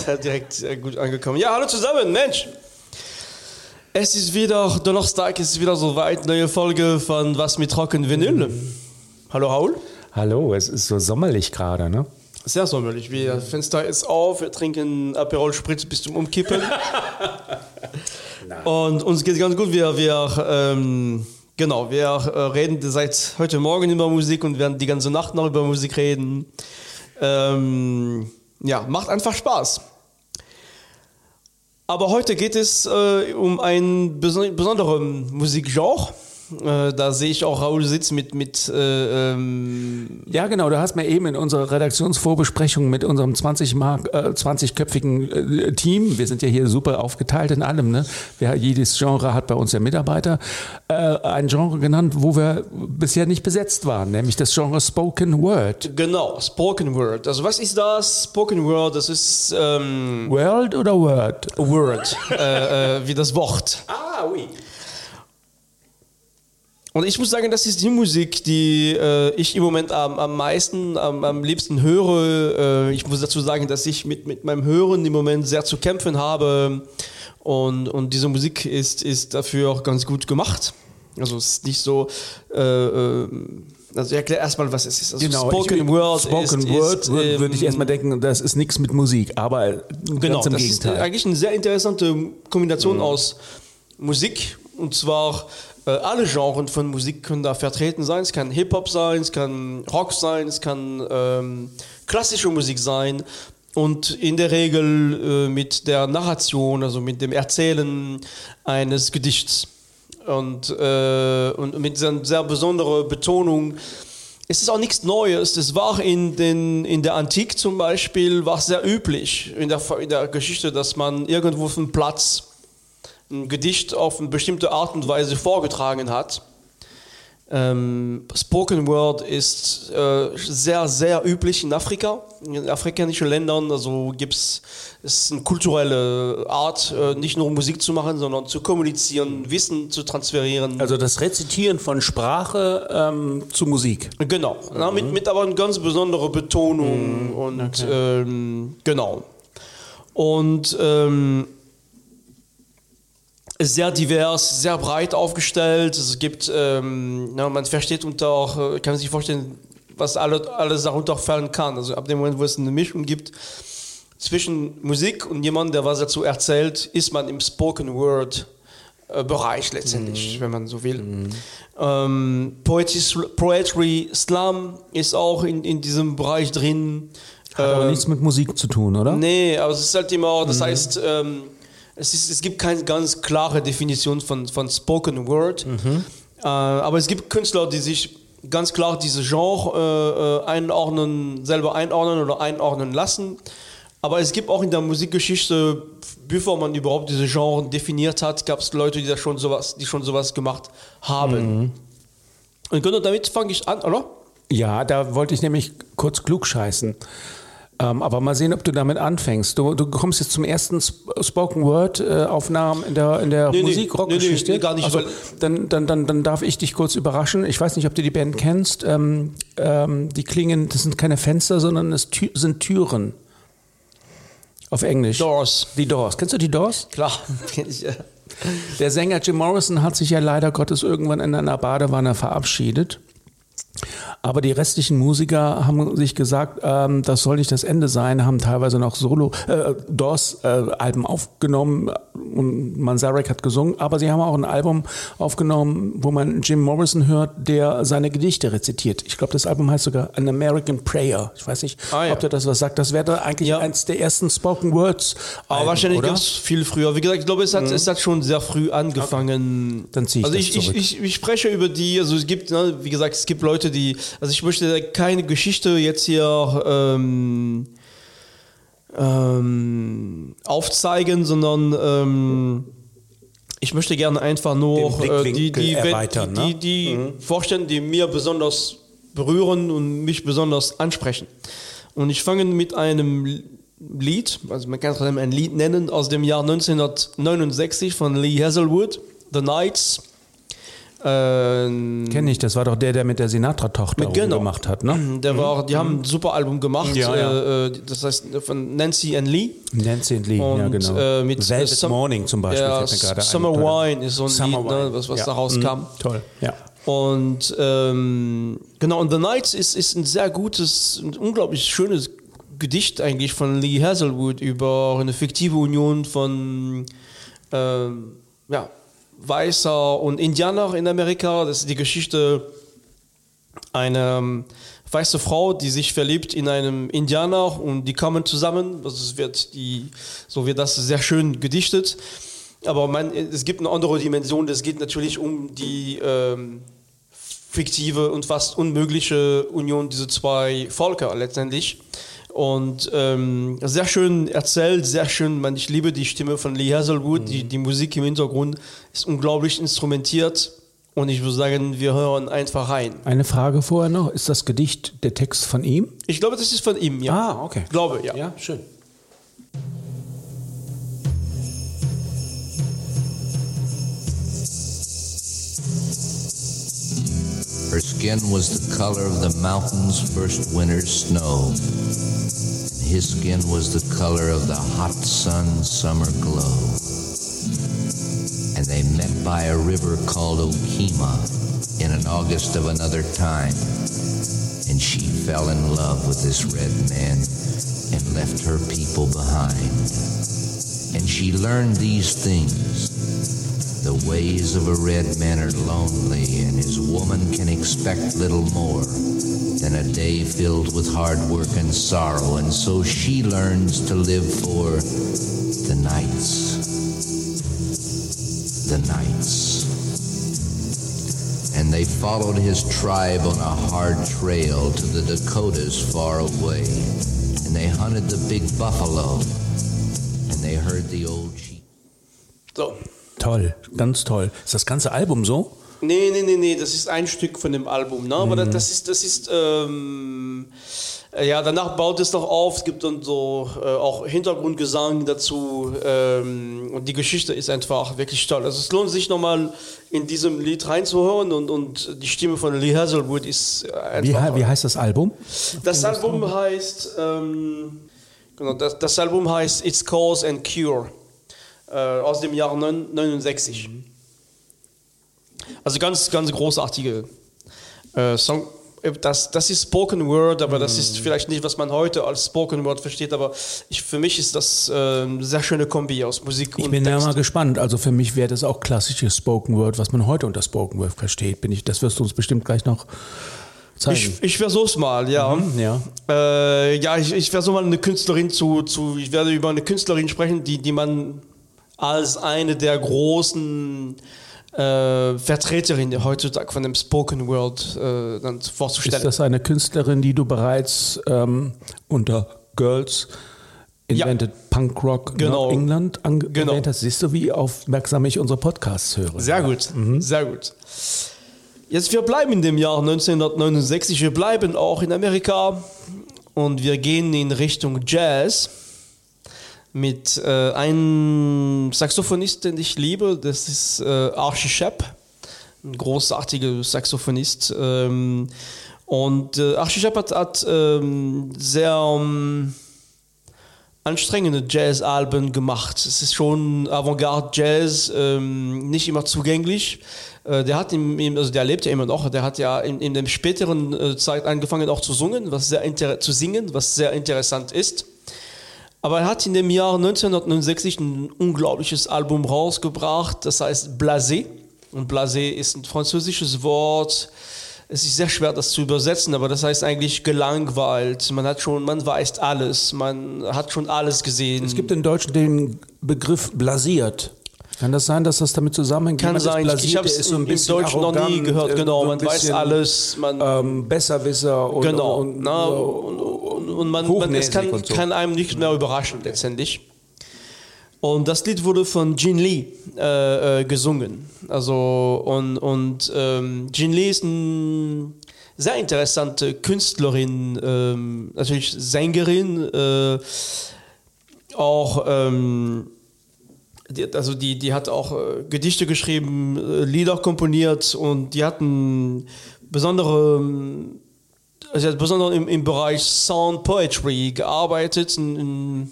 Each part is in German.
direkt, direkt äh, gut angekommen. Ja, hallo zusammen, Mensch. Es ist wieder Donnerstag, es ist wieder soweit, neue Folge von Was mit Trocken Vinyl. Hallo Raul. Hallo, es ist so sommerlich gerade, ne? Sehr sommerlich. Wir Fenster ist auf, wir trinken Aperol Spritz bis zum Umkippen. Und uns geht ganz gut. Wir, wir, ähm, genau, wir äh, reden seit heute Morgen über Musik und werden die ganze Nacht noch über Musik reden. Ähm, ja, macht einfach Spaß. Aber heute geht es äh, um ein beson besonderen Musikgenre. Äh, da sehe ich auch Raul sitzt mit mit äh, ähm ja genau du hast mir eben in unserer Redaktionsvorbesprechung mit unserem 20 mark äh, 20köpfigen äh, Team wir sind ja hier super aufgeteilt in allem ne? Wer jedes Genre hat bei uns der Mitarbeiter äh, ein Genre genannt wo wir bisher nicht besetzt waren nämlich das Genre spoken word. Genau spoken word. Also was ist das? Spoken word das ist ähm, world oder word? Word äh, äh, wie das Wort. Ah, oui. Und ich muss sagen, das ist die Musik, die äh, ich im Moment am, am meisten, am, am liebsten höre. Äh, ich muss dazu sagen, dass ich mit, mit meinem Hören im Moment sehr zu kämpfen habe. Und, und diese Musik ist, ist dafür auch ganz gut gemacht. Also es ist nicht so. Äh, äh also erklär erstmal, was es ist. Also genau, Spoken ich, Word. Spoken ist, Word ist, ähm, würde ich erstmal denken, das ist nichts mit Musik, aber genau, das Gegenteil. ist eigentlich eine sehr interessante Kombination mhm. aus Musik und zwar alle Genren von Musik können da vertreten sein. Es kann Hip-Hop sein, es kann Rock sein, es kann ähm, klassische Musik sein und in der Regel äh, mit der Narration, also mit dem Erzählen eines Gedichts und, äh, und mit einer sehr besonderen Betonung. Es ist auch nichts Neues. Es war in, den, in der Antike zum Beispiel war sehr üblich in der, in der Geschichte, dass man irgendwo auf dem Platz ein Gedicht auf eine bestimmte Art und Weise vorgetragen hat. Ähm, Spoken Word ist äh, sehr, sehr üblich in Afrika, in afrikanischen Ländern. Also gibt es eine kulturelle Art, äh, nicht nur Musik zu machen, sondern zu kommunizieren, Wissen zu transferieren. Also das Rezitieren von Sprache ähm, zu Musik. Genau, mhm. Na, mit, mit aber einer ganz besonderen Betonung. Mhm. Und okay. ähm, genau. Und ähm, sehr divers, sehr breit aufgestellt. Es gibt, ähm, na, man versteht unter auch, äh, kann sich vorstellen, was alle, alles darunter fallen kann. Also ab dem Moment, wo es eine Mischung gibt zwischen Musik und jemand, der was dazu erzählt, ist man im Spoken Word äh, Bereich letztendlich, mhm. wenn man so will. Mhm. Ähm, Poetry, Poetry Slam ist auch in, in diesem Bereich drin. Hat aber ähm, nichts mit Musik zu tun, oder? Nee, aber es ist halt immer, das mhm. heißt, ähm, es, ist, es gibt keine ganz klare Definition von, von Spoken Word, mhm. äh, aber es gibt Künstler, die sich ganz klar diese Genre äh, äh, einordnen, selber einordnen oder einordnen lassen. Aber es gibt auch in der Musikgeschichte, bevor man überhaupt diese Genre definiert hat, gab es Leute, die, da schon sowas, die schon sowas gemacht haben. Mhm. Und genau damit fange ich an, oder? Ja, da wollte ich nämlich kurz klug scheißen. Ähm, aber mal sehen, ob du damit anfängst. Du, du kommst jetzt zum ersten Spoken Word äh, Aufnahmen in der, in der nee, Musik-Rock-Geschichte. Nee, nee, gar nicht. Also, dann, dann, dann, dann darf ich dich kurz überraschen. Ich weiß nicht, ob du die Band kennst. Ähm, ähm, die klingen, das sind keine Fenster, sondern es tü sind Türen. Auf Englisch. Doors. Die Doors. Kennst du die Doors? Klar. Der Sänger Jim Morrison hat sich ja leider Gottes irgendwann in einer Badewanne verabschiedet. Aber die restlichen Musiker haben sich gesagt, ähm, das soll nicht das Ende sein, haben teilweise noch Solo, äh, DOS-Alben äh, aufgenommen und Manzarek hat gesungen, aber sie haben auch ein Album aufgenommen, wo man Jim Morrison hört, der seine Gedichte rezitiert. Ich glaube, das Album heißt sogar An American Prayer. Ich weiß nicht, ah, ja. ob der das was sagt. Das wäre eigentlich ja. eins der ersten Spoken Words. Aber wahrscheinlich ganz viel früher. Wie gesagt, ich glaube, es hat, mhm. es hat schon sehr früh angefangen. Okay. Dann ziehe ich Also ich, ich, ich, ich, spreche über die, also es gibt, ne, wie gesagt, es gibt Leute, die also ich möchte keine Geschichte jetzt hier ähm, ähm, aufzeigen, sondern ähm, ich möchte gerne einfach nur äh, die, die, erweitern, die, die, die ne? vorstellen, die mir besonders berühren und mich besonders ansprechen. Und ich fange mit einem Lied, also man kann es ein Lied nennen, aus dem Jahr 1969 von Lee Hazelwood, The Nights Ähm, Kenn ich, das war doch der, der mit der Sinatra-Tochter Genau. gemacht hat, ne? Der war, die haben ein super Album gemacht. Ja, ja. Äh, äh, das heißt von Nancy and Lee. Nancy and Lee, ja Und, genau. äh, mit Velvet Some- Morning zum Beispiel Ja. Summer Wine ist so ein Summer Lied, ne, was, was Ja. da rauskam. Mhm. Toll, ja. Und ähm, genau, und The Nights ist, ist ein sehr gutes, ein unglaublich schönes Gedicht eigentlich von Lee Hazelwood über eine fiktive Union von ähm, ja, Weißer und Indianer in Amerika. Das ist die Geschichte einer ähm, weiße Frau, die sich verliebt in einem Indianer und die kommen zusammen. Es wird die, so wird das sehr schön gedichtet. Aber man, es gibt eine andere Dimension. Es geht natürlich um die ähm, fiktive und fast unmögliche Union dieser zwei Völker letztendlich. Und ähm, sehr schön erzählt, sehr schön. Man, ich liebe die Stimme von Lee Hazelwood. Die, die Musik im Hintergrund ist unglaublich instrumentiert. Und ich würde sagen, wir hören einfach rein. Eine Frage vorher noch. Ist das Gedicht der Text von ihm? Ich glaube, das ist von ihm, ja. Ah, okay. Ich glaube, ja. Ja, schön. Her skin was the color of the mountain's first winter's snow, and his skin was the color of the hot sun's summer glow. And they met by a river called Okima in an August of another time, and she fell in love with this red man and left her people behind. And she learned these things. The ways of a red man are lonely, and his woman can expect little more than a day filled with hard work and sorrow, and so she learns to live for the nights. The nights. And they followed his tribe on a hard trail to the Dakotas far away, and they hunted the big buffalo, and they heard the old sheep. So. Toll, ganz toll. Ist das ganze Album so? Nee, nee, nee, nee, das ist ein Stück von dem Album. Ne? Aber das, das ist, das ist ähm, äh, ja, danach baut es noch auf. Es gibt dann so äh, auch Hintergrundgesang dazu. Ähm, und die Geschichte ist einfach wirklich toll. Also es lohnt sich nochmal in diesem Lied reinzuhören und, und die Stimme von Lee Hazelwood ist einfach. Wie, wie heißt das Album? Das Album heißt, ähm, genau, das, das Album heißt It's Cause and Cure äh, aus dem Jahr 69. Also ganz, ganz großartige äh, Song. Das, das ist Spoken Word, aber das ist vielleicht nicht, was man heute als Spoken Word versteht, aber ich, für mich ist das äh, eine sehr schöne Kombi aus Musik Ich und bin ja mal gespannt. Also für mich wäre das auch klassisches Spoken Word, was man heute unter Spoken Word versteht. Bin ich, das wirst du uns bestimmt gleich noch zeigen. Ich, ich versuch's mal, ja. ja. Äh, ja, ich, ich versuche mal eine Künstlerin zu, zu, ich werde über eine Künstlerin sprechen, die, die man als eine der großen äh, Vertreterinnen heutzutage von dem Spoken Word äh, dann Ist vorzustellen. das eine Künstlerin, die du bereits ähm, unter Girls Ja. Invented Punk Rock Genau. England ange Genau. erwähnt hast? Siehst du, wie aufmerksam ich unsere Podcasts höre? Sehr gut, sehr gut. Jetzt, wir bleiben in dem Jahr 1969, wir bleiben auch in Amerika und wir gehen in Richtung Jazz mit äh, einem Saxophonist, den ich liebe, das ist äh, Archie Shepp, ein großartiger Saxophonist. Ähm, und äh, Archie Shepp hat, hat ähm, sehr... Ähm, anstrengende Jazz-Alben gemacht. Es ist schon Avantgarde-Jazz, ähm, nicht immer zugänglich. Äh, der hat im, also der lebt ja immer noch, der hat ja in, in der späteren äh, Zeit angefangen auch zu singen, was sehr zu singen, was sehr interessant ist. Aber er hat in dem Jahr 1969 ein unglaubliches Album rausgebracht, das heißt Blasé. Und Blasé ist ein französisches Wort. Es ist sehr schwer, das zu übersetzen, aber das heißt eigentlich gelangweilt. Man hat schon, man weiß alles, man hat schon alles gesehen. Es gibt im Deutschen den Begriff blasiert. Kann das sein, dass das damit zusammenhängt? kann sein, ich habe es so im Deutschen noch nie gehört. äh, Genau, man weiß alles, man Ähm, Besserwisser und, Genau. und, Na, und, und, und, und man, man, es kann, so. kann einem nicht mehr überraschen letztendlich. Und das Lied wurde von Jin Lee äh, äh, gesungen. Also und, und ähm, Jin Lee ist eine sehr interessante Künstlerin, ähm, natürlich Sängerin, äh, auch ähm, die, also die, die hat auch äh, Gedichte geschrieben, äh, Lieder komponiert und die hatten besondere, also hat besonders im, im Bereich Sound Poetry gearbeitet. In, in,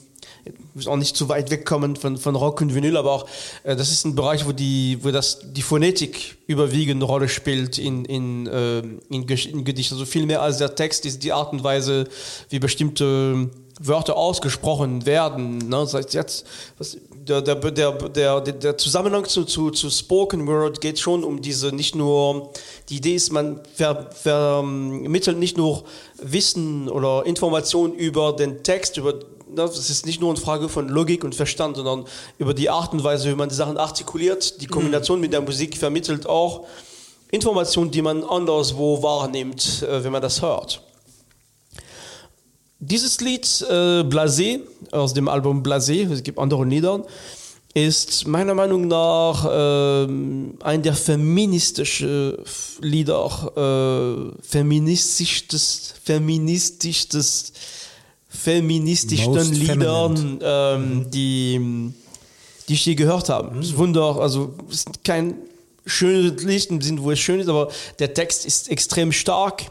ich auch nicht zu weit wegkommen von, von Rock und Vinyl, aber auch äh, das ist ein Bereich, wo die, wo das die Phonetik überwiegende Rolle spielt in, in, äh, in, in Gedichten. Also viel mehr als der Text ist die Art und Weise, wie bestimmte Wörter ausgesprochen werden. Ne? Das heißt jetzt, was, der, der, der, der, der Zusammenhang zu, zu, zu Spoken Word geht schon um diese nicht nur, die Idee ist, man ver, vermittelt nicht nur Wissen oder Informationen über den Text, über das ist nicht nur eine Frage von Logik und Verstand, sondern über die Art und Weise, wie man die Sachen artikuliert. Die Kombination mhm. mit der Musik vermittelt auch Informationen, die man anderswo wahrnimmt, äh, wenn man das hört. Dieses Lied äh, Blasé aus dem Album Blasé, es gibt andere Lieder, ist meiner Meinung nach äh, ein der feministischen Lieder, äh, feministischstes, feministischstes, feministischsten Liedern, ähm, die, die ich je gehört habe. Mhm. Wunder, also es ist kein schönes Lied im Sinn, wo es schön ist, aber der Text ist extrem stark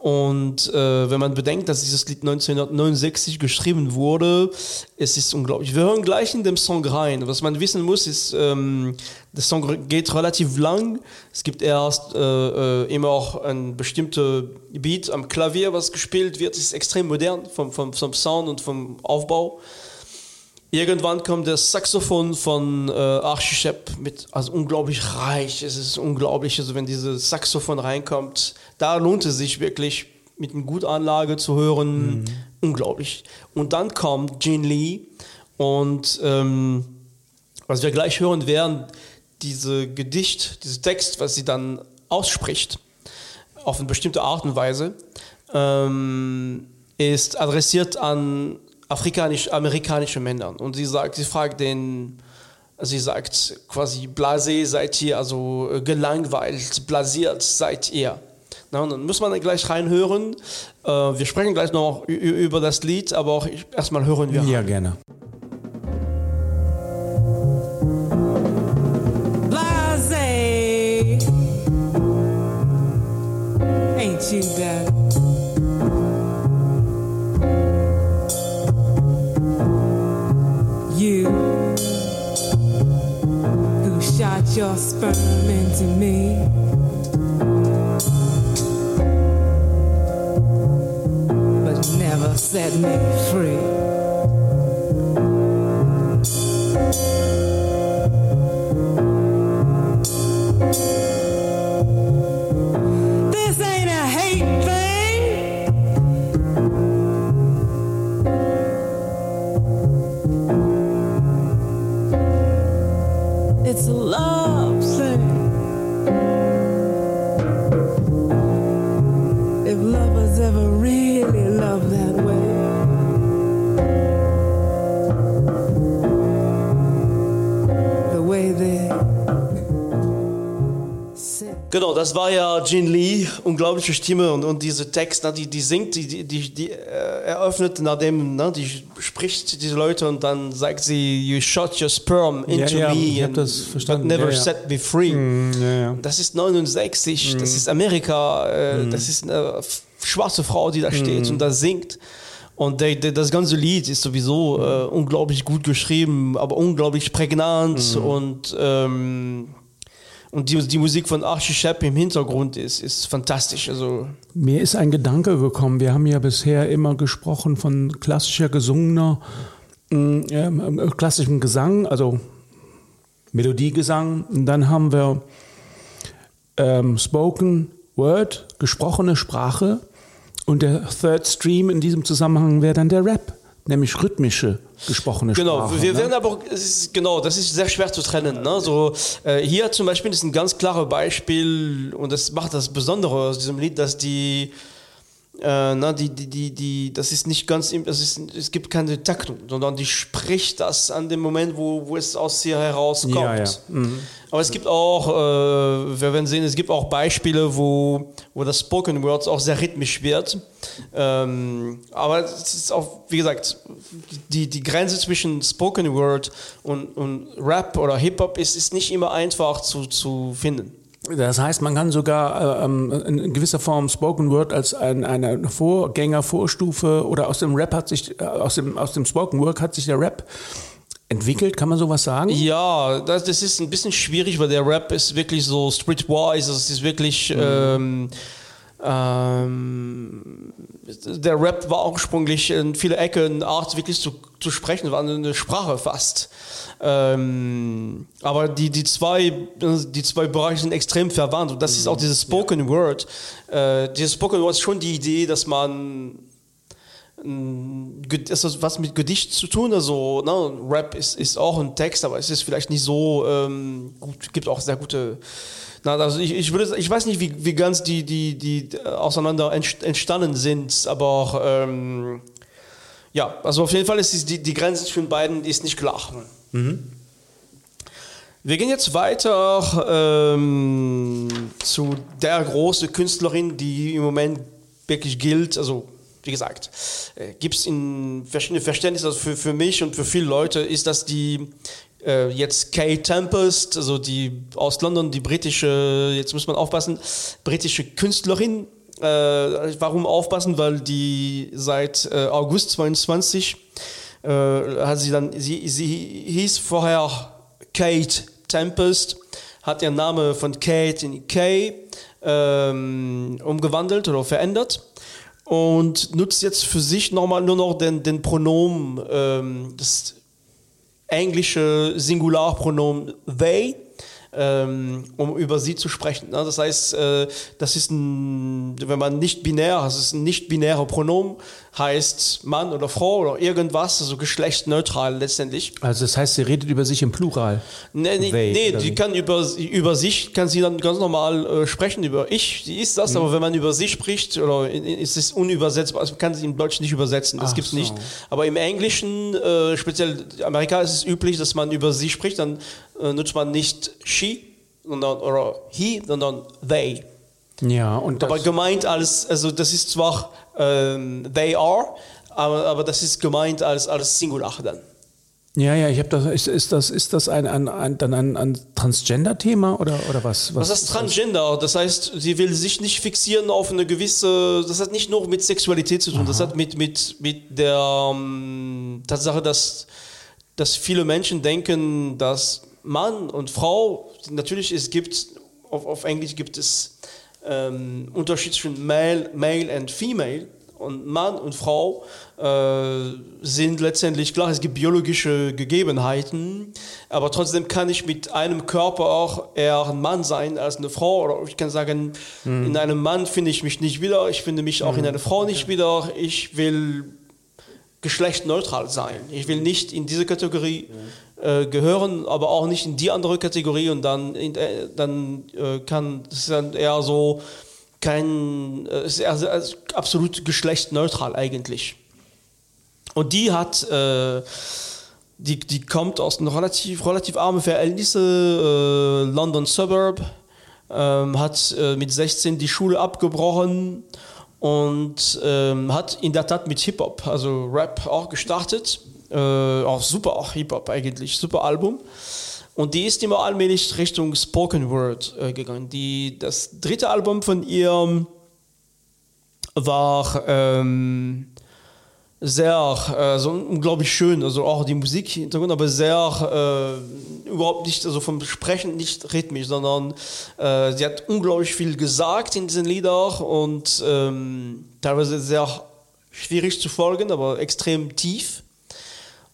und äh, wenn man bedenkt, dass dieses Lied 1969 geschrieben wurde, es ist unglaublich. Wir hören gleich in dem Song rein. Was man wissen muss, ist, ähm, der Song geht relativ lang. Es gibt erst äh, äh, immer auch ein bestimmter Beat am Klavier, was gespielt wird. Es ist extrem modern vom, vom, vom Sound und vom Aufbau. Irgendwann kommt das Saxophon von äh, Archie Shepp mit, also unglaublich reich. Es ist unglaublich, also wenn dieses Saxophon reinkommt, da lohnt es sich wirklich mit einer guten Anlage zu hören. Mhm. Unglaublich. Und dann kommt Gene Lee und ähm, was wir gleich hören werden, diese Gedicht, dieser Text, was sie dann ausspricht, auf eine bestimmte Art und Weise, ähm, ist adressiert an afrikanisch-amerikanische Männern. Und sie sagt, sie fragt den, sie sagt quasi, blasé seid ihr, also äh, gelangweilt, blasiert seid ihr. Na, und dann muss man gleich reinhören. Äh, wir sprechen gleich noch über das Lied, aber auch erstmal hören wir. Ja, rein. gerne. Blasé. Ain't you that? Your sperm into me. But never set me free. Genau, das war ja Jin Lee, unglaubliche Stimme und, und diese Text, ne, die, die singt, die, die, die äh, eröffnet, nachdem, ne, die spricht diese Leute und dann sagt sie, you shot your sperm into ja, ja, me ich and das verstanden. never Ja, set me free. Mm. Das ist 69, das ist Amerika, äh, das ist eine schwarze Frau, die da steht und da singt. Und der, der, das ganze Lied ist sowieso äh, unglaublich gut geschrieben, aber unglaublich prägnant und ähm, und die, die Musik von Archie Shepp im Hintergrund ist, ist fantastisch. Also Mir ist ein Gedanke gekommen. Wir haben ja bisher immer gesprochen von klassischer gesungener, mm, ähm, klassischem Gesang, also Melodiegesang. Und dann haben wir ähm, Spoken Word, gesprochene Sprache. Und der Third Stream in diesem Zusammenhang wäre dann der Rap, nämlich rhythmische gesprochene Genau, Sprache. wir ne? werden aber, ist, genau, das ist sehr schwer zu trennen. Ne? So, äh, hier zum Beispiel ist ein ganz klares Beispiel und das macht das Besondere aus diesem Lied, dass die Äh, na, die, die, die, die, das ist nicht ganz, das ist, es gibt keine Taktung, sondern die spricht das an dem Moment, wo, wo es aus ihr herauskommt. Ja, ja. Mhm. Aber es gibt auch, äh, wir werden sehen, es gibt auch Beispiele, wo, wo das Spoken Word auch sehr rhythmisch wird. Ähm, aber es ist auch, wie gesagt, die, die Grenze zwischen Spoken Word und, und Rap oder Hip-Hop ist, ist nicht immer einfach zu, zu finden. Das heißt, man kann sogar äh, ähm, in gewisser Form Spoken Word als ein, eine Vorgänger, Vorstufe oder aus dem Rap hat sich, äh, aus dem, aus dem Spoken Word hat sich der Rap entwickelt, kann man sowas sagen? Ja, das, das ist ein bisschen schwierig, weil der Rap ist wirklich so streetwise, es ist wirklich. Ähm, ähm, der Rap war ursprünglich in viele Ecken eine Art, wirklich zu, zu sprechen, war eine Sprache fast. Ähm, aber die, die, zwei, die zwei Bereiche sind extrem verwandt und das ist auch dieses Spoken Word. Äh, dieses Spoken Word ist schon die Idee, dass man Es hat was mit Gedicht zu tun. Also ne, Rap ist, ist auch ein Text, aber es ist vielleicht nicht so ähm, gut. Gibt auch sehr gute. Na, also ich, ich würde, ich weiß nicht, wie, wie ganz die die die auseinander entst- entstanden sind, aber ähm, ja, also auf jeden Fall ist die die Grenze zwischen beiden ist nicht klar. Wir gehen jetzt weiter ähm, zu der großen Künstlerin, die im Moment wirklich gilt. Also, wie gesagt, äh, gibt es in verschiedene Verständnisse. Also für, für mich und für viele Leute ist das die äh, jetzt Kay Tempest, also die aus London, die britische, jetzt muss man aufpassen, britische Künstlerin. Äh, warum aufpassen? Weil die seit äh, August 22 äh, hat sie dann, sie, sie hieß vorher Kate Tempest, hat ihren Namen von Kate in Kay ähm, umgewandelt oder verändert und nutzt jetzt für sich nochmal nur noch den, den Pronomen, ähm, das englische Singularpronomen they, um über sie zu sprechen. Ne? Das heißt, äh, das ist ein, wenn man nicht binär, das ist ein nicht binärer Pronomen, heißt Mann oder Frau oder irgendwas, also geschlechtsneutral letztendlich. Also das heißt, sie redet über sich im Plural. Nee, nee, They, nee die wie? kann über, über sich, kann sie dann ganz normal äh, sprechen, über ich, sie ist Mhm. das, aber wenn man über sie spricht, oder ist es unübersetzbar, also kann sie im Deutschen nicht übersetzen, das Ach gibt's so. nicht. Aber im Englischen, äh, speziell in Amerika ist es üblich, dass man über sie spricht, dann nutzt man nicht she, sondern, oder he, sondern they. Ja, und das, Aber gemeint als, also das ist zwar ähm, they are, aber, aber das ist gemeint als, als Singular dann. ja, ja, ich habe das, ist, ist das, ist das ein, ein, ein, dann ein, ein Transgender-Thema oder, oder was? Was ist Transgender? Das heißt, sie will sich nicht fixieren auf eine gewisse. Das hat nicht nur mit Sexualität zu tun, das hat mit, mit, mit der ähm, Tatsache, dass, dass viele Menschen denken, dass Mann und Frau, natürlich es gibt, auf, auf Englisch gibt es ähm, Unterschied zwischen Male, Male and Female. Und Mann und Frau äh, sind letztendlich klar, es gibt biologische Gegebenheiten, aber trotzdem kann ich mit einem Körper auch eher ein Mann sein als eine Frau. Oder ich kann sagen, in einem Mann finde ich mich nicht wieder, ich finde mich auch in einer Frau nicht wieder. Ich will geschlechtsneutral sein. Ich will nicht in diese Kategorie äh, gehören, aber auch nicht in die andere Kategorie und dann, in, äh, dann äh, kann es dann eher so kein, äh, es ist eher, also absolut geschlechtsneutral eigentlich. Und die hat, äh, die, die kommt aus einer relativ, relativ armen Verhältnisse, äh, London Suburb, ähm, hat äh, mit 16 die Schule abgebrochen und ähm, hat in der Tat mit Hip-Hop, also Rap auch gestartet. Äh, auch super, auch Hip-Hop eigentlich, super Album. Und die ist immer allmählich Richtung Spoken Word äh, gegangen. Die, das dritte Album von ihr war ähm, sehr, äh, unglaublich schön, also auch die Musik Hintergrund, aber sehr, äh, überhaupt nicht, also vom Sprechen nicht rhythmisch, sondern äh, sie hat unglaublich viel gesagt in diesen Liedern und ähm, teilweise sehr schwierig zu folgen, aber extrem tief.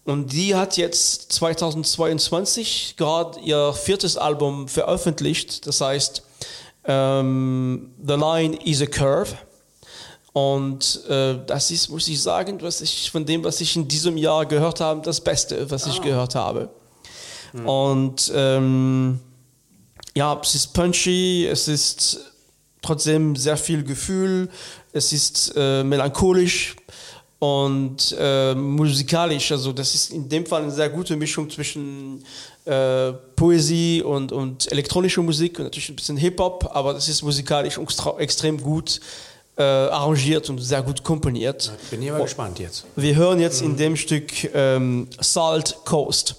Und die hat jetzt 2022 gerade ihr viertes Album veröffentlicht, das heißt ähm, The Line is a Curve. Und äh, das ist, muss ich sagen, was ich von dem, was ich in diesem Jahr gehört habe, das Beste, was ich gehört habe. Und ähm, ja, es ist punchy, es ist trotzdem sehr viel Gefühl. Es ist äh, melancholisch und äh, musikalisch. Also das ist in dem Fall eine sehr gute Mischung zwischen äh, Poesie und, und elektronische Musik und natürlich ein bisschen Hip-Hop, aber das ist musikalisch extrem gut äh, arrangiert und sehr gut komponiert. Bin ich mal gespannt jetzt. Wir hören jetzt in dem Stück ähm, Salt Coast.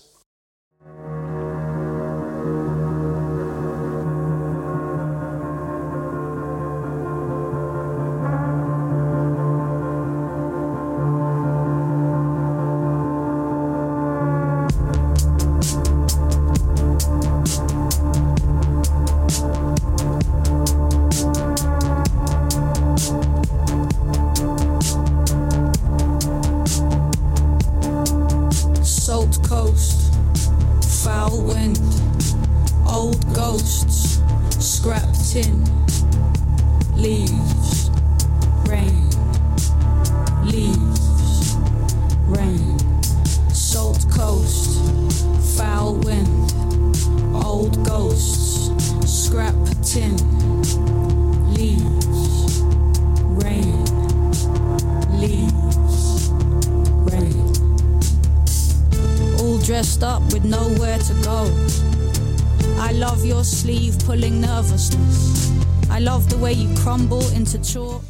Sleeve pulling nervousness. I love the way you crumble into chalk.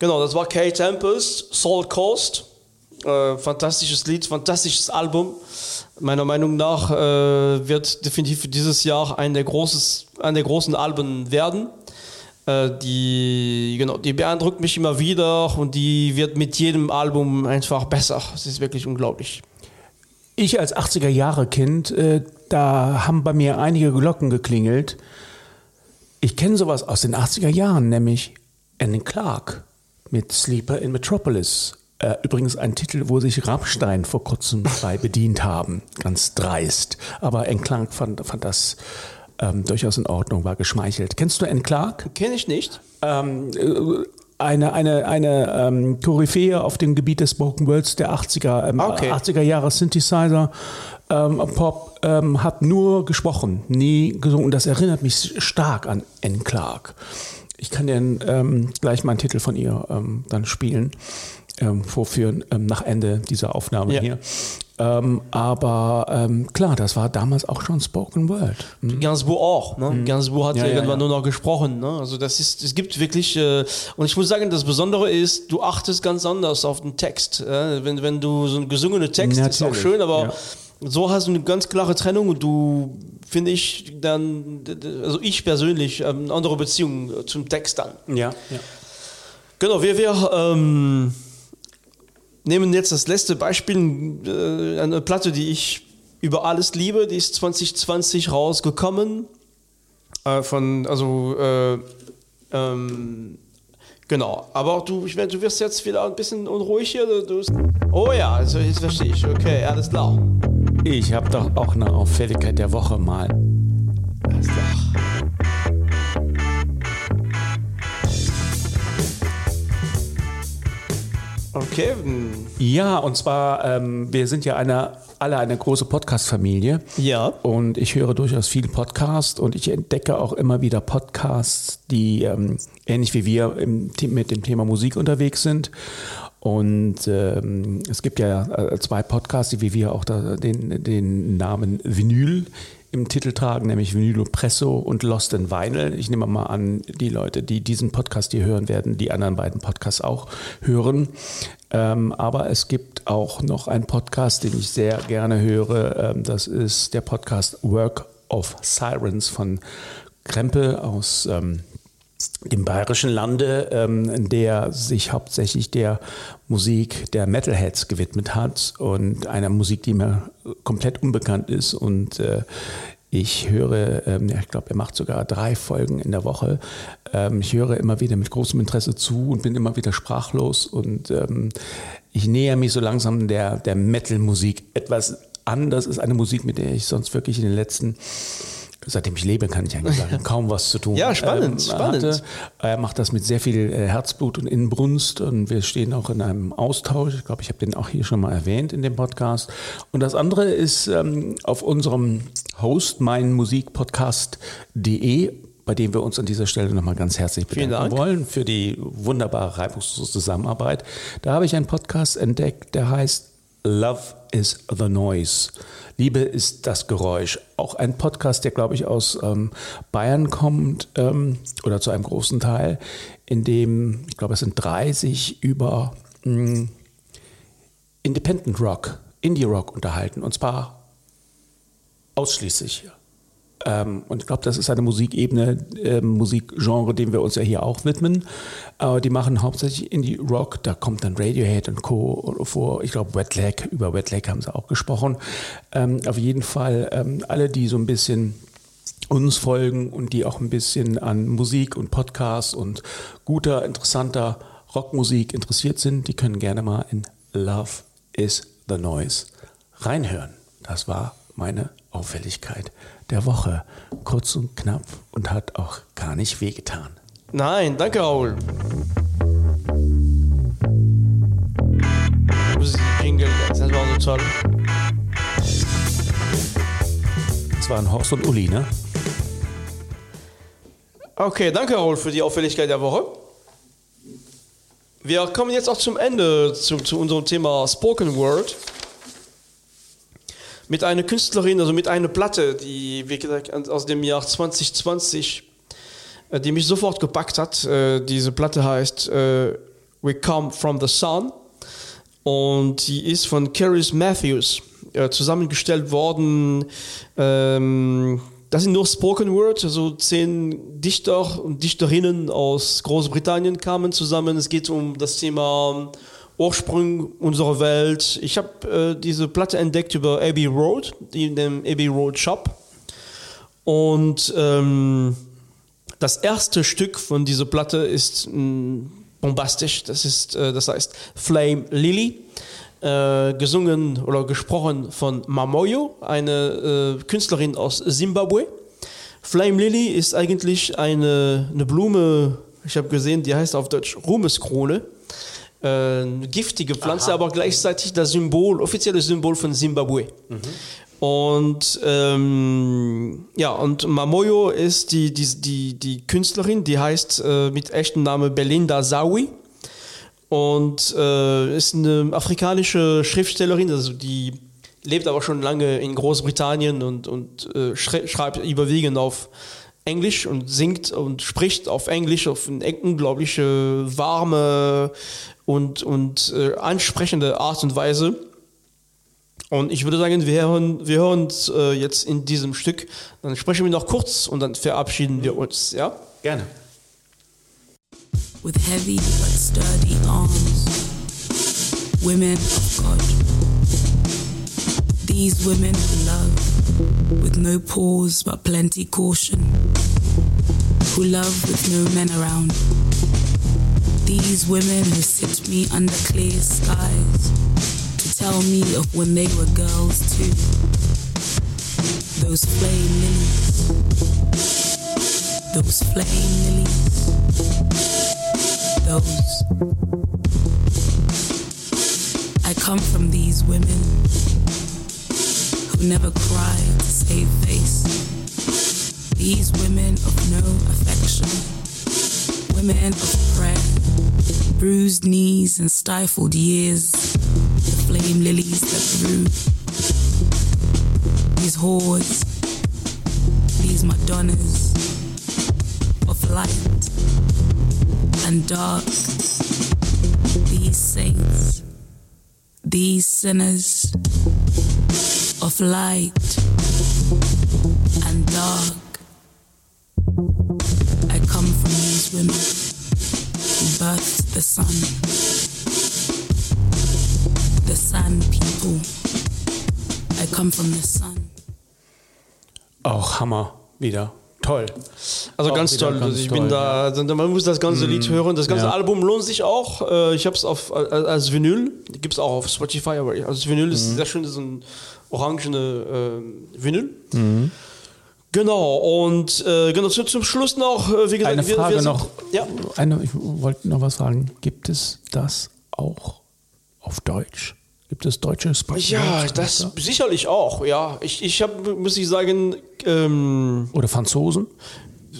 Genau, das war Kay Tempest, Salt Coast. Äh, fantastisches Lied, fantastisches Album. Meiner Meinung nach äh, wird definitiv für dieses Jahr ein der, großes, ein der großen Alben werden. Äh, die, genau, die beeindruckt mich immer wieder und die wird mit jedem Album einfach besser. Es ist wirklich unglaublich. Ich als 80er Jahre Kind, äh, da haben bei mir einige Glocken geklingelt. Ich kenne sowas aus den 80er Jahren, nämlich Annie Clark mit Sleeper in Metropolis. Äh, übrigens ein Titel, wo sich Rammstein vor kurzem bei bedient haben. Ganz dreist. Aber Anne Clark fand, fand das ähm, durchaus in Ordnung, war geschmeichelt. Kennst du Anne Clark? Kenne ich nicht. ähm, äh, eine, eine, eine ähm, Koryphäe auf dem Gebiet des Spoken Words der 80er, ähm, Okay. 80er Jahre Synthesizer. Ähm, Pop ähm, hat nur gesprochen, nie gesungen. Und das erinnert mich stark an Anne Clark. Ich kann dir ähm, gleich mal einen Titel von ihr ähm, dann spielen, ähm, vorführen ähm, nach Ende dieser Aufnahme Ja. hier. Ähm, aber ähm, klar, das war damals auch schon Spoken Word. Gainsbourg auch. Ne? Gainsbourg hat Mhm. Ja, ja, irgendwann ja. nur noch gesprochen. Ne? Also das ist, es gibt wirklich, äh, und ich muss sagen, das Besondere ist, du achtest ganz anders auf den Text. Äh? Wenn, wenn du so einen gesungenen Text ist auch Natürlich, schön, aber ja. so hast du eine ganz klare Trennung und du, finde ich, dann, also ich persönlich, ähm, eine andere Beziehung zum Text dann. Ja, ja. Genau, wir, wir ähm, nehmen jetzt das letzte Beispiel, äh, eine Platte, die ich über alles liebe, die ist 2020 rausgekommen. Äh, von, also, äh, ähm, genau. Aber du, ich, werd- du wirst jetzt wieder ein bisschen unruhig hier. Du, oh ja, also jetzt verstehe ich. Okay, alles klar. Ich habe doch auch eine Auffälligkeit der Woche mal. Okay, Ja, und zwar, ähm, wir sind ja eine, alle eine große Podcast-Familie. Ja. Und ich höre durchaus viel Podcast und ich entdecke auch immer wieder Podcasts, die ähm, ähnlich wie wir im, mit dem Thema Musik unterwegs sind. Und ähm, es gibt ja äh, zwei Podcasts, die wie wir auch da, den, den Namen Vinyl im Titel tragen, nämlich Vinyl Presso und Lost in Vinyl. Ich nehme mal an, die Leute, die diesen Podcast hier hören werden, die anderen beiden Podcasts auch hören. Ähm, aber es gibt auch noch einen Podcast, den ich sehr gerne höre. Ähm, das ist der Podcast Work of Sirens von Krempe aus ähm, dem bayerischen Lande, ähm, der sich hauptsächlich der Musik der Metalheads gewidmet hat und einer Musik, die mir komplett unbekannt ist. Und äh, ich höre, ähm, ich glaube, er macht sogar drei Folgen in der Woche. Ähm, ich höre immer wieder mit großem Interesse zu und bin immer wieder sprachlos. Und ähm, ich näher mich so langsam der, der Metal-Musik etwas an. Das ist eine Musik, mit der ich sonst wirklich in den letzten seitdem ich lebe, kann ich eigentlich sagen, kaum was zu tun. Ja, spannend, ähm, spannend. Er macht das mit sehr viel äh, Herzblut und Inbrunst und wir stehen auch in einem Austausch. Ich glaube, ich habe den auch hier schon mal erwähnt in dem Podcast. Und das andere ist ähm, auf unserem Host, meinmusikpodcast.de bei dem wir uns an dieser Stelle nochmal ganz herzlich bedanken Dank. wollen für die wunderbare, reibungslose Zusammenarbeit. Da habe ich einen Podcast entdeckt, der heißt Love is the Noise. Liebe ist das Geräusch. Auch ein Podcast, der, glaube ich, aus ähm, Bayern kommt ähm, oder zu einem großen Teil, in dem, ich glaube, es sind 30 über mh, Independent Rock, Indie Rock unterhalten. Und zwar ausschließlich. Ähm, und ich glaube, das ist eine Musikebene, ähm, Musikgenre, dem wir uns ja hier auch widmen. Äh, die machen hauptsächlich Indie-Rock, da kommt dann Radiohead und Co. vor. Ich glaube, Wet Leg, über Wet Leg haben sie auch gesprochen. Ähm, auf jeden Fall ähm, alle, die so ein bisschen uns folgen und die auch ein bisschen an Musik und Podcasts und guter, interessanter Rockmusik interessiert sind, die können gerne mal in Love is the Noise reinhören. Das war meine Auffälligkeit der Woche. Kurz und knapp und hat auch gar nicht wehgetan. Nein, danke, Raoul. Jingle, das war so toll. Das waren Horst und Uli, ne? Okay, danke, Raoul, für die Auffälligkeit der Woche. Wir kommen jetzt auch zum Ende zu, zu unserem Thema Spoken Word. Mit einer Künstlerin, also mit einer Platte, die, aus dem Jahr 2020, äh, die mich sofort gepackt hat. Äh, Diese Platte heißt äh, We Come From The Sun und die ist von Caris Matthews zusammengestellt worden. Ähm, das sind nur Spoken Word, also zehn Dichter und Dichterinnen aus Großbritannien kamen zusammen. Es geht um das Thema Ursprung unserer Welt. Ich habe äh, diese Platte entdeckt über Abbey Road, in dem Abbey Road Shop. Und ähm, das erste Stück von dieser Platte ist mh, bombastisch. Das ist, äh, das heißt Flame Lily, äh, gesungen oder gesprochen von Mamoyo, eine äh, Künstlerin aus Simbabwe. Flame Lily ist eigentlich eine, eine Blume, ich habe gesehen, die heißt auf Deutsch Ruhmeskrone. Äh, giftige Pflanze, aber gleichzeitig das Symbol, offizielle Symbol von Simbabwe. Und ähm, ja, und Mamoyo ist die, die, die, die Künstlerin, die heißt äh, mit echtem Namen Belinda Zawi. Und äh, ist eine afrikanische Schriftstellerin, also die lebt aber schon lange in Großbritannien und, und äh, schrei schreibt überwiegend auf Englisch und singt und spricht auf Englisch auf eine unglaubliche warme und, und äh, ansprechende Art und Weise. Und ich würde sagen, wir hören, wir hören uns äh, jetzt in diesem Stück. Dann sprechen wir noch kurz und dann verabschieden wir uns. Ja? Gerne. with heavy but sturdy arms. Women of God. These women who love with no pause but plenty caution. Who love with no men around. These women who sit me under clear skies to tell me of when they were girls too. Those flame lilies. Those flame lilies those. I come from these women who never cry to save face. These women of no affection, women of prayer, bruised knees and stifled years, the flame lilies that grew. These hordes, these Madonnas of light and dark. These saints, these sinners of light and dark. I come from these women who birthed the sun. The sun people. I come from the sun. Auch Hammer wieder. Toll. Also Auch ganz toll. ganz also ich toll, bin da, also man muss das ganze Lied hören. Das ganze Ja. Album lohnt sich auch. Äh, Ich habe es auf als als Vinyl. Gibt es auch auf Spotify, aber als Vinyl ist sehr schön, so ein orangene äh, Vinyl. Genau, und äh, genau zu, zum Schluss noch, äh, wie gesagt, Eine wir- Frage wir sind, noch. Ja, Eine, ich wollte noch was fragen. Gibt es das auch auf Deutsch? Gibt es deutsche Spoken ja das sicherlich auch. Ja, ich, ich habe, muss ich sagen, ähm, Oder Franzosen?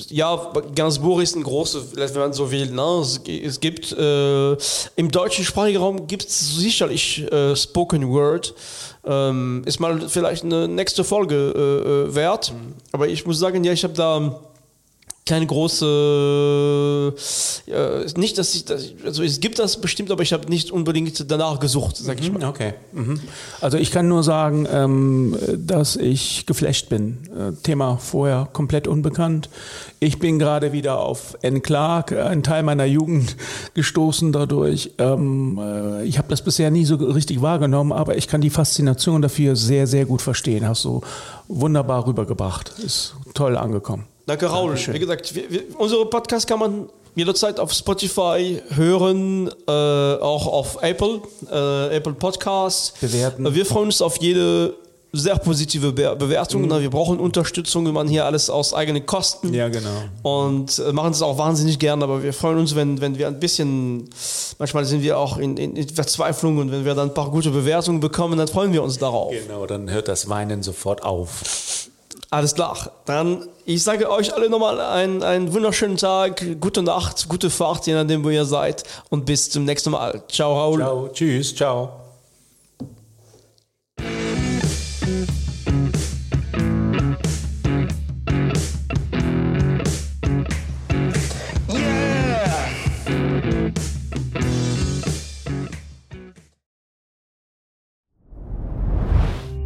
ja, Gainsbourg ist ein großer, wenn man so will. Ne? Es, gibt äh, im deutschen sprachigen Raum gibt es sicherlich äh, Spoken Word. Ähm, ist mal vielleicht eine nächste Folge äh, äh wert. Aber ich muss sagen, ja, ich habe da keine große äh, nicht dass ich dass, also es gibt das bestimmt aber ich habe nicht unbedingt danach gesucht sag ich Mhm, mal Okay. Mhm. Also ich kann nur sagen, ähm, dass ich geflasht bin. Äh, Thema vorher komplett unbekannt. Ich bin gerade wieder auf N. Clark, einen Teil meiner Jugend, gestoßen dadurch. Ähm, äh, ich habe das bisher nie so richtig wahrgenommen, aber ich kann die Faszination dafür sehr, sehr gut verstehen. Hast du wunderbar rübergebracht. Ist toll angekommen. Danke, Raul. Dankeschön. Wie gesagt, wir, wir, unsere Podcast kann man jederzeit auf Spotify hören, äh, auch auf Apple, äh, Apple Podcasts. Bewerten. Wir freuen uns auf jede sehr positive Be Bewertung. Mhm. Wir brauchen Unterstützung, wir machen hier alles aus eigenen Kosten. Ja, genau. Und äh, machen es auch wahnsinnig gern, aber wir freuen uns, wenn, wenn wir ein bisschen, manchmal sind wir auch in, in, in Verzweiflung und wenn wir dann ein paar gute Bewertungen bekommen, dann freuen wir uns darauf. Genau, dann hört das Weinen sofort auf. Alles klar. Dann, ich sage euch alle nochmal einen, einen wunderschönen Tag, gute Nacht, gute Fahrt, je nachdem, wo ihr seid. Und bis zum nächsten Mal. Ciao, Raul. Ciao, tschüss, ciao.